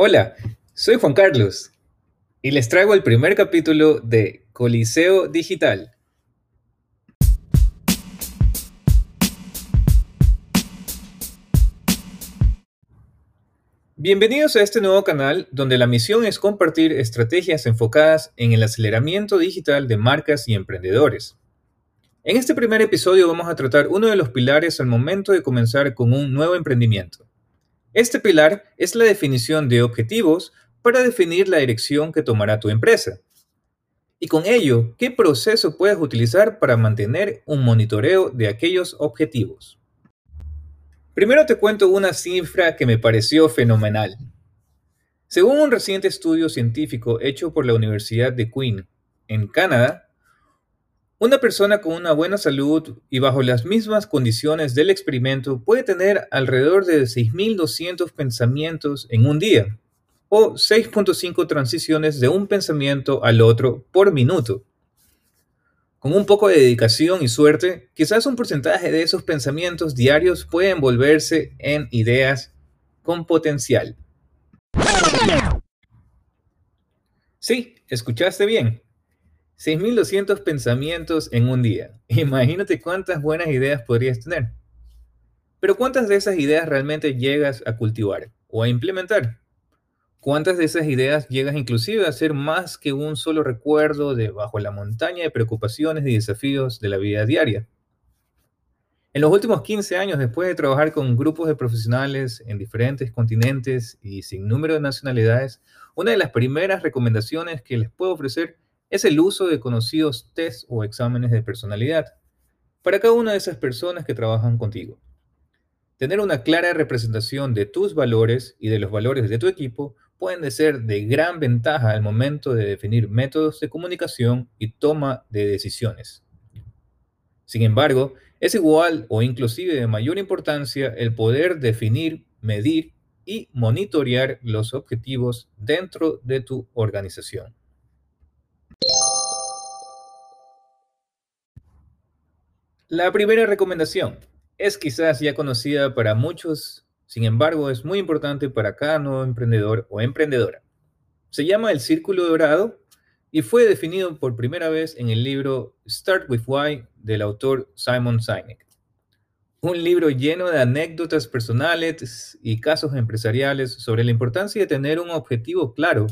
Hola, soy Juan Carlos y les traigo el primer capítulo de Coliseo Digital. Bienvenidos a este nuevo canal donde la misión es compartir estrategias enfocadas en el aceleramiento digital de marcas y emprendedores. En este primer episodio vamos a tratar uno de los pilares al momento de comenzar con un nuevo emprendimiento. Este pilar es la definición de objetivos para definir la dirección que tomará tu empresa. Y con ello, ¿qué proceso puedes utilizar para mantener un monitoreo de aquellos objetivos? Primero te cuento una cifra que me pareció fenomenal. Según un reciente estudio científico hecho por la Universidad de Queen, en Canadá, una persona con una buena salud y bajo las mismas condiciones del experimento puede tener alrededor de 6.200 pensamientos en un día, o 6.5 transiciones de un pensamiento al otro por minuto. Con un poco de dedicación y suerte, quizás un porcentaje de esos pensamientos diarios pueden volverse en ideas con potencial. Sí, escuchaste bien. 6.200 pensamientos en un día. Imagínate cuántas buenas ideas podrías tener. Pero ¿cuántas de esas ideas realmente llegas a cultivar o a implementar? ¿Cuántas de esas ideas llegas inclusive a ser más que un solo recuerdo de bajo la montaña de preocupaciones y desafíos de la vida diaria? En los últimos 15 años, después de trabajar con grupos de profesionales en diferentes continentes y sin número de nacionalidades, una de las primeras recomendaciones que les puedo ofrecer es el uso de conocidos test o exámenes de personalidad para cada una de esas personas que trabajan contigo. Tener una clara representación de tus valores y de los valores de tu equipo pueden ser de gran ventaja al momento de definir métodos de comunicación y toma de decisiones. Sin embargo, es igual o inclusive de mayor importancia el poder definir, medir y monitorear los objetivos dentro de tu organización. La primera recomendación es quizás ya conocida para muchos sin embargo, es muy importante para cada nuevo emprendedor o emprendedora. Se llama el círculo dorado y fue definido por primera vez en el libro Start with Why del autor Simon Sinek. Un libro lleno de anécdotas personales y casos empresariales sobre la importancia de tener un objetivo claro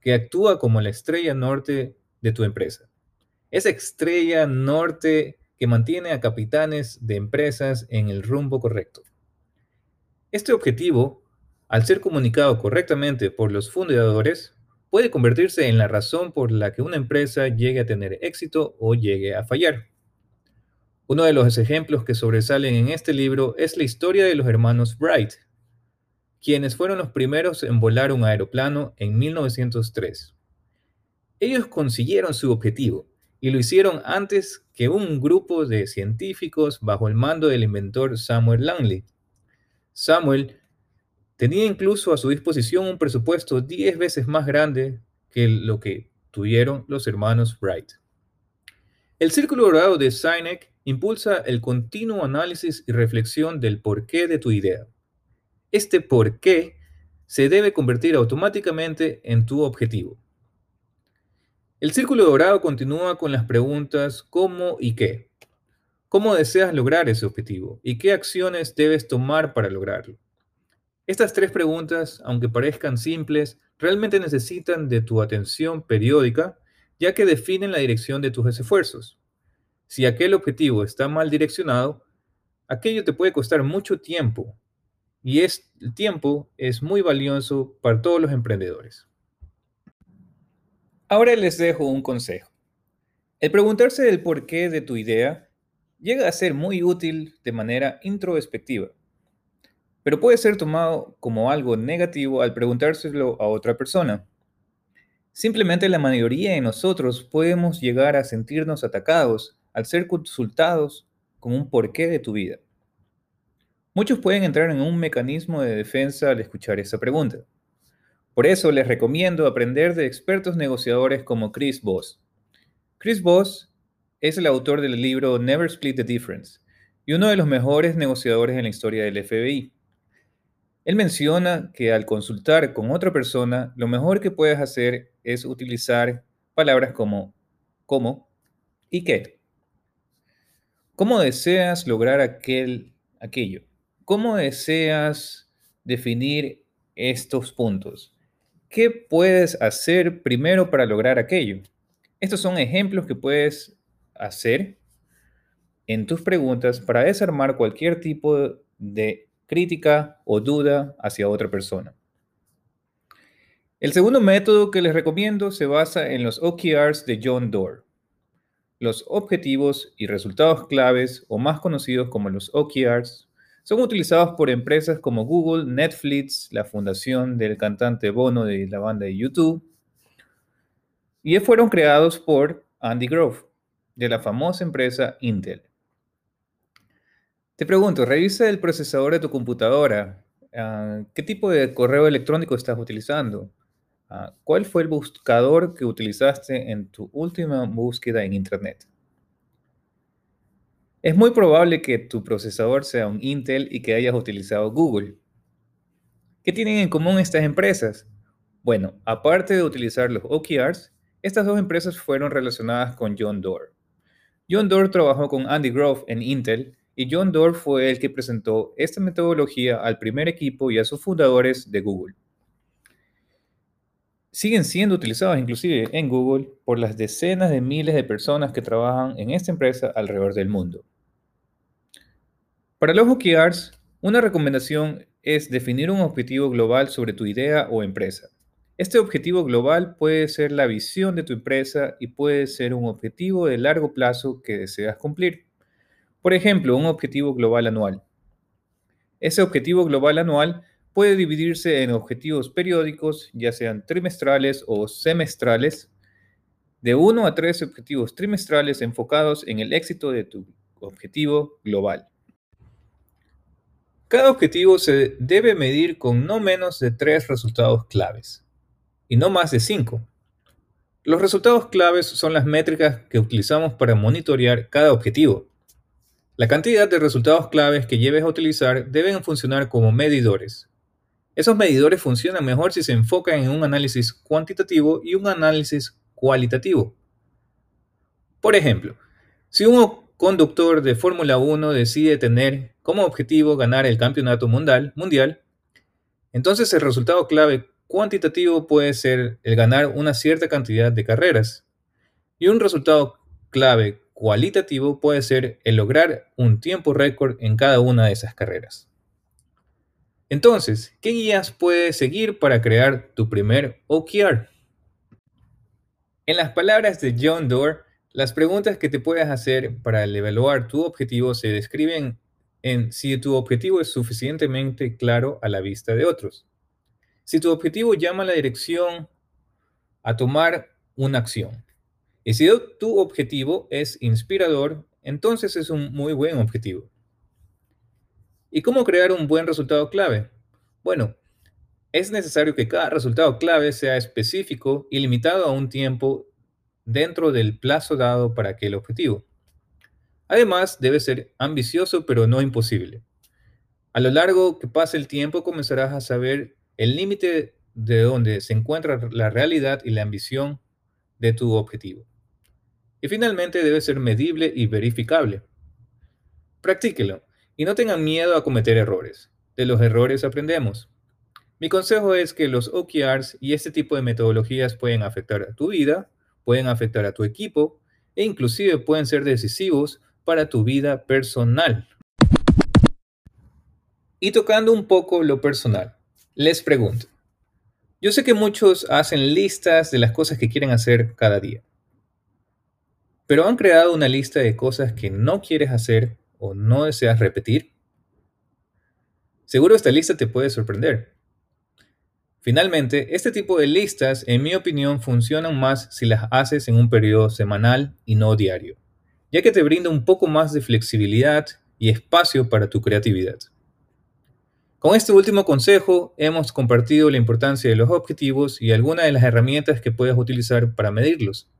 que actúa como la estrella norte de tu empresa. Esa estrella norte que mantiene a capitanes de empresas en el rumbo correcto. Este objetivo, al ser comunicado correctamente por los fundadores, puede convertirse en la razón por la que una empresa llegue a tener éxito o llegue a fallar. Uno de los ejemplos que sobresalen en este libro es la historia de los hermanos Wright, quienes fueron los primeros en volar un aeroplano en 1903. Ellos consiguieron su objetivo y lo hicieron antes que un grupo de científicos bajo el mando del inventor Samuel Langley. Samuel tenía incluso a su disposición un presupuesto 10 veces más grande que lo que tuvieron los hermanos Wright. El círculo dorado de Sinek impulsa el continuo análisis y reflexión del porqué de tu idea. Este porqué se debe convertir automáticamente en tu objetivo. El círculo dorado continúa con las preguntas ¿cómo y qué? ¿Cómo deseas lograr ese objetivo? ¿Y qué acciones debes tomar para lograrlo? Estas tres preguntas, aunque parezcan simples, realmente necesitan de tu atención periódica, ya que definen la dirección de tus esfuerzos. Si aquel objetivo está mal direccionado, aquello te puede costar mucho tiempo, y el tiempo es muy valioso para todos los emprendedores. Ahora les dejo un consejo. El preguntarse del porqué de tu idea llega a ser muy útil de manera introspectiva, pero puede ser tomado como algo negativo al preguntárselo a otra persona. Simplemente la mayoría de nosotros podemos llegar a sentirnos atacados al ser consultados con un porqué de tu vida. Muchos pueden entrar en un mecanismo de defensa al escuchar esa pregunta. Por eso les recomiendo aprender de expertos negociadores como Chris Voss. Chris Voss es el autor del libro Never Split the Difference y uno de los mejores negociadores en la historia del FBI. Él menciona que al consultar con otra persona, lo mejor que puedes hacer es utilizar palabras como cómo y qué. ¿Cómo deseas lograr aquel, aquello? ¿Cómo deseas definir estos puntos? ¿Qué puedes hacer primero para lograr aquello? Estos son ejemplos que puedes hacer en tus preguntas para desarmar cualquier tipo de crítica o duda hacia otra persona. El segundo método que les recomiendo se basa en los OKRs de John Doerr. Los objetivos y resultados claves, o más conocidos como los OKRs, son utilizados por empresas como Google, Netflix, la fundación del cantante Bono de la banda de YouTube, y fueron creados por Andy Grove, de la famosa empresa Intel. Te pregunto, revisa el procesador de tu computadora. Ah, ¿Qué tipo de correo electrónico estás utilizando? Ah, ¿Cuál fue el buscador que utilizaste en tu última búsqueda en Internet? Es muy probable que tu procesador sea un Intel y que hayas utilizado Google. ¿Qué tienen en común estas empresas? Bueno, aparte de utilizar los OKRs, estas dos empresas fueron relacionadas con John Doerr. John Doerr trabajó con Andy Grove en Intel y John Doerr fue el que presentó esta metodología al primer equipo y a sus fundadores de Google. Siguen siendo utilizados inclusive en Google por las decenas de miles de personas que trabajan en esta empresa alrededor del mundo. Para los OKRs, una recomendación es definir un objetivo global sobre tu idea o empresa. Este objetivo global puede ser la visión de tu empresa y puede ser un objetivo de largo plazo que deseas cumplir. Por ejemplo, un objetivo global anual. Ese objetivo global anual puede dividirse en objetivos periódicos, ya sean trimestrales o semestrales, de uno a tres objetivos trimestrales enfocados en el éxito de tu objetivo global. Cada objetivo se debe medir con no menos de tres resultados claves y no más de cinco. Los resultados claves son las métricas que utilizamos para monitorear cada objetivo. La cantidad de resultados claves que lleves a utilizar deben funcionar como medidores. Esos medidores funcionan mejor si se enfocan en un análisis cuantitativo y un análisis cualitativo. Por ejemplo, si un conductor de Fórmula 1 decide tener como objetivo ganar el campeonato mundial, mundial, entonces el resultado clave cuantitativo puede ser el ganar una cierta cantidad de carreras. Y un resultado clave cualitativo puede ser el lograr un tiempo récord en cada una de esas carreras. Entonces, ¿qué guías puedes seguir para crear tu primer OKR? En las palabras de John Doerr, las preguntas que te puedes hacer para evaluar tu objetivo se describen en si tu objetivo es suficientemente claro a la vista de otros. Si tu objetivo llama la dirección a tomar una acción. Y si tu objetivo es inspirador, entonces es un muy buen objetivo. ¿Y cómo crear un buen resultado clave? Bueno, es necesario que cada resultado clave sea específico y limitado a un tiempo dentro del plazo dado para aquel objetivo. Además, debe ser ambicioso pero no imposible. A lo largo que pase el tiempo comenzarás a saber el límite de donde se encuentra la realidad y la ambición de tu objetivo. Y finalmente debe ser medible y verificable. Practíquelo y no tengan miedo a cometer errores. De los errores aprendemos. Mi consejo es que los OKRs y este tipo de metodologías pueden afectar a tu vida, pueden afectar a tu equipo e inclusive pueden ser decisivos para tu vida personal. Y tocando un poco lo personal, les pregunto, yo sé que muchos hacen listas de las cosas que quieren hacer cada día. Pero han creado una lista de cosas que no quieres hacer o no deseas repetir. Seguro esta lista te puede sorprender. Finalmente, este tipo de listas, en mi opinión, funcionan más si las haces en un periodo semanal y no diario, ya que te brinda un poco más de flexibilidad y espacio para tu creatividad. Con este último consejo hemos compartido la importancia de los objetivos y algunas de las herramientas que puedes utilizar para medirlos.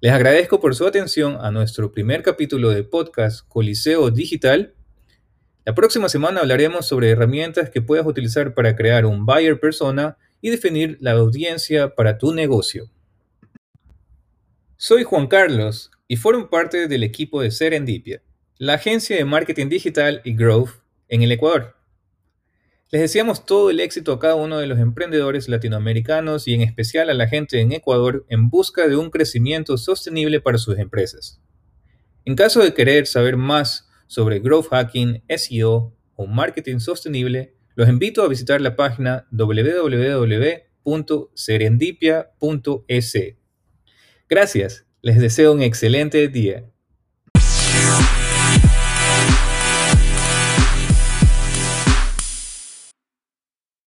Les agradezco por su atención a nuestro primer capítulo de podcast Coliseo Digital. La próxima semana hablaremos sobre herramientas que puedas utilizar para crear un buyer persona y definir la audiencia para tu negocio. Soy Juan Carlos y formo parte del equipo de Serendipia, la agencia de marketing digital y growth en el Ecuador. Les deseamos todo el éxito a cada uno de los emprendedores latinoamericanos y en especial a la gente en Ecuador en busca de un crecimiento sostenible para sus empresas. En caso de querer saber más sobre growth hacking, SEO o marketing sostenible, los invito a visitar la página www.serendipia.es. Gracias, les deseo un excelente día.